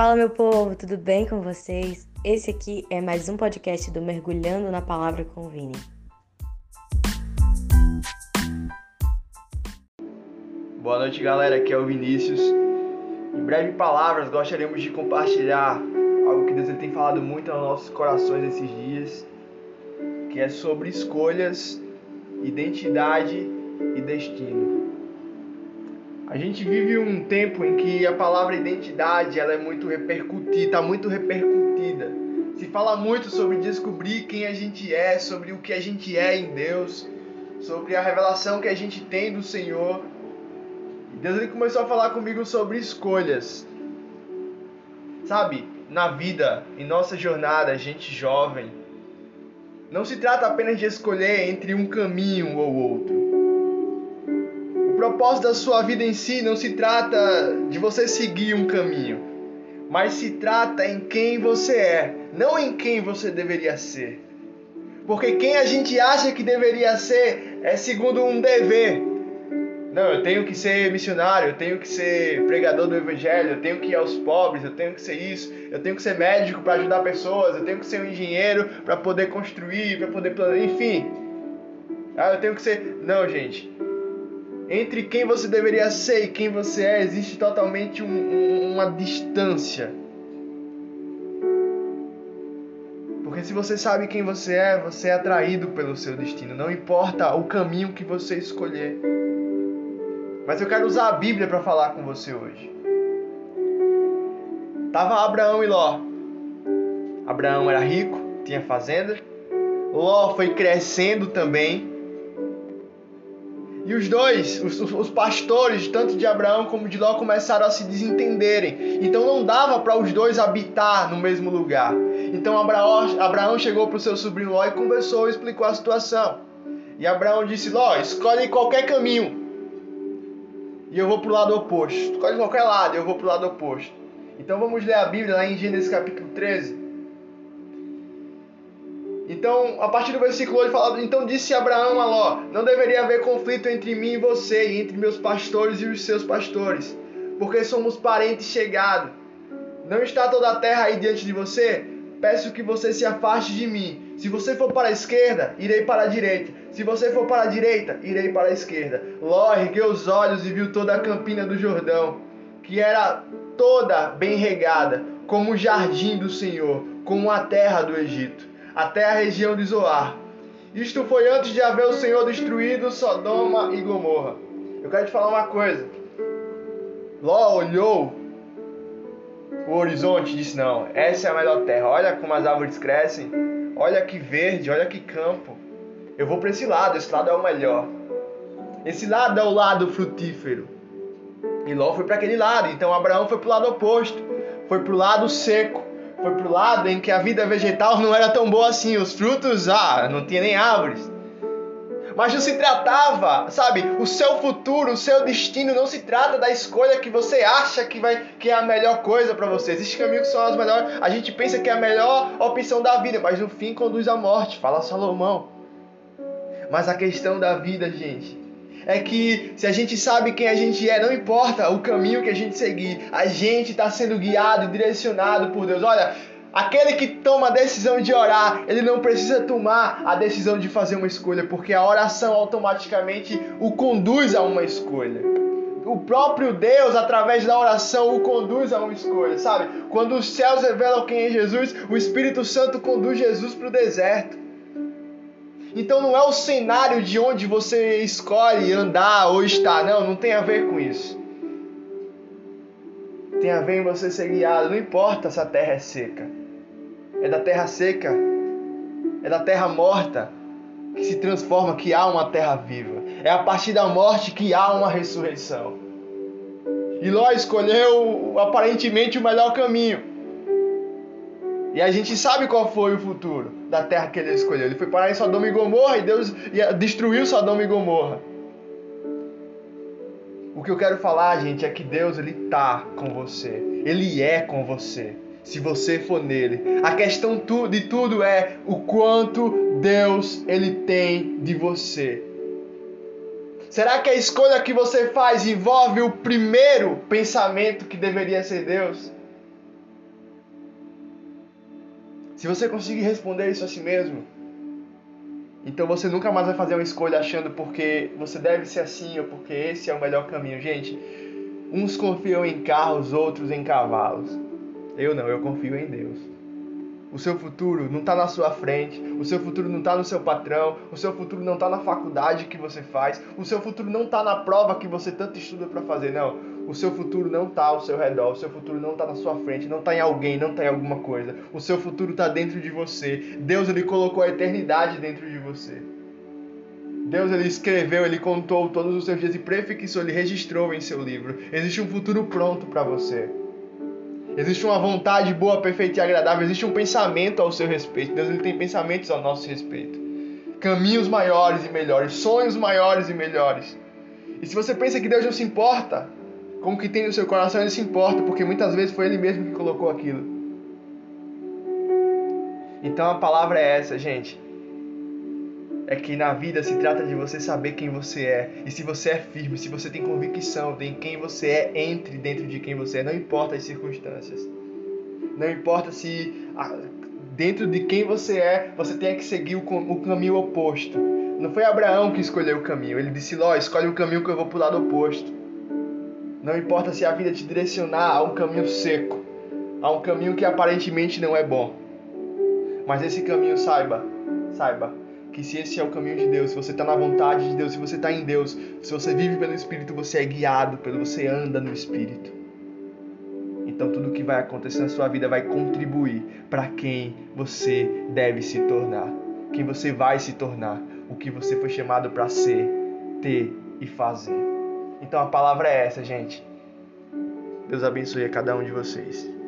Fala, meu povo, tudo bem com vocês? Esse aqui é mais um podcast do Mergulhando na Palavra com o Vini. Boa noite, galera. Aqui é o Vinícius. Em breve palavras, gostaríamos de compartilhar algo que Deus tem falado muito aos nossos corações esses dias, que é sobre escolhas, identidade e destino. A gente vive um tempo em que a palavra identidade ela é muito repercutida, está muito repercutida. Se fala muito sobre descobrir quem a gente é, sobre o que a gente é em Deus, sobre a revelação que a gente tem do Senhor. E Deus ele começou a falar comigo sobre escolhas. Sabe, na vida, em nossa jornada, gente jovem, não se trata apenas de escolher entre um caminho ou outro propósito da sua vida em si não se trata de você seguir um caminho, mas se trata em quem você é, não em quem você deveria ser. Porque quem a gente acha que deveria ser é segundo um dever. Não, eu tenho que ser missionário, eu tenho que ser pregador do evangelho, eu tenho que ir aos pobres, eu tenho que ser isso, eu tenho que ser médico para ajudar pessoas, eu tenho que ser um engenheiro para poder construir, para poder planejar, enfim. Ah, eu tenho que ser. Não, gente entre quem você deveria ser e quem você é, existe totalmente um, um, uma distância. Porque se você sabe quem você é, você é atraído pelo seu destino. Não importa o caminho que você escolher. Mas eu quero usar a Bíblia para falar com você hoje. Tava Abraão e Ló. Abraão era rico, tinha fazenda. Ló foi crescendo também e os dois, os, os, pastores, tanto de Abraão como de Ló, começaram a se desentenderem. Então não dava para os dois habitar no mesmo lugar. Então Abraão, Abraão chegou para o seu sobrinho Ló e conversou e explicou a situação. E Abraão disse: Ló, escolhe qualquer caminho. E eu vou para o lado oposto. Escolhe qualquer lado, eu vou para o lado oposto. Então vamos ler a Bíblia lá em Gênesis capítulo 13. Então, a partir do versículo 8 fala: Então disse Abraão a Ló: Não deveria haver conflito entre mim e você, e entre meus pastores e os seus pastores, porque somos parentes chegados. Não está toda a terra aí diante de você? Peço que você se afaste de mim. Se você for para a esquerda, irei para a direita. Se você for para a direita, irei para a esquerda. Ló ergueu os olhos e viu toda a campina do Jordão, que era toda bem regada, como o jardim do Senhor, como a terra do Egito até a região de Zoar. Isto foi antes de haver o Senhor destruído Sodoma e Gomorra. Eu quero te falar uma coisa. Ló olhou o horizonte e disse: Não, essa é a melhor terra. Olha como as árvores crescem. Olha que verde, olha que campo. Eu vou para esse lado, esse lado é o melhor. Esse lado é o lado frutífero. E Ló foi para aquele lado. Então Abraão foi para o lado oposto. Foi para o lado seco foi pro lado em que a vida vegetal não era tão boa assim, os frutos, ah, não tinha nem árvores. Mas não se tratava, sabe, o seu futuro, o seu destino não se trata da escolha que você acha que vai que é a melhor coisa para você. Existem caminhos que são as melhores, a gente pensa que é a melhor opção da vida, mas no fim conduz à morte, fala Salomão. Mas a questão da vida, gente, é que se a gente sabe quem a gente é, não importa o caminho que a gente seguir, a gente está sendo guiado e direcionado por Deus. Olha, aquele que toma a decisão de orar, ele não precisa tomar a decisão de fazer uma escolha, porque a oração automaticamente o conduz a uma escolha. O próprio Deus, através da oração, o conduz a uma escolha, sabe? Quando os céus revelam quem é Jesus, o Espírito Santo conduz Jesus para o deserto. Então não é o cenário de onde você escolhe andar ou estar, não, não tem a ver com isso. Tem a ver em você ser guiado, não importa se a terra é seca. É da terra seca, é da terra morta que se transforma, que há uma terra viva. É a partir da morte que há uma ressurreição. E Ló escolheu aparentemente o melhor caminho. E a gente sabe qual foi o futuro da terra que ele escolheu. Ele foi parar em Sodoma e Gomorra e Deus destruiu Sodoma e Gomorra. O que eu quero falar, gente, é que Deus ele tá com você. Ele é com você. Se você for nele. A questão de tudo é o quanto Deus ele tem de você. Será que a escolha que você faz envolve o primeiro pensamento que deveria ser Deus? Se você conseguir responder isso a si mesmo, então você nunca mais vai fazer uma escolha achando porque você deve ser assim ou porque esse é o melhor caminho. Gente, uns confiam em carros, outros em cavalos. Eu não, eu confio em Deus. O seu futuro não está na sua frente, o seu futuro não está no seu patrão, o seu futuro não está na faculdade que você faz, o seu futuro não está na prova que você tanto estuda para fazer, não. O seu futuro não está ao seu redor, o seu futuro não está na sua frente, não está em alguém, não está em alguma coisa. O seu futuro está dentro de você. Deus ele colocou a eternidade dentro de você. Deus ele escreveu, ele contou todos os seus dias e prefixou, ele registrou em seu livro. Existe um futuro pronto para você. Existe uma vontade boa, perfeita e agradável. Existe um pensamento ao seu respeito. Deus ele tem pensamentos ao nosso respeito. Caminhos maiores e melhores, sonhos maiores e melhores. E se você pensa que Deus não se importa com o que tem no seu coração, ele se importa, porque muitas vezes foi ele mesmo que colocou aquilo. Então a palavra é essa, gente é que na vida se trata de você saber quem você é. E se você é firme, se você tem convicção de quem você é, entre dentro de quem você é. Não importa as circunstâncias. Não importa se dentro de quem você é, você tem que seguir o, o caminho oposto. Não foi Abraão que escolheu o caminho. Ele disse: Ló, escolhe o caminho que eu vou pro lado oposto. Não importa se a vida te direcionar a um caminho seco, a um caminho que aparentemente não é bom. Mas esse caminho, saiba, saiba, que se esse é o caminho de Deus, se você está na vontade de Deus, se você está em Deus, se você vive pelo Espírito, você é guiado pelo, você anda no Espírito. Então tudo que vai acontecer na sua vida vai contribuir para quem você deve se tornar, quem você vai se tornar, o que você foi chamado para ser, ter e fazer. Então a palavra é essa, gente. Deus abençoe a cada um de vocês.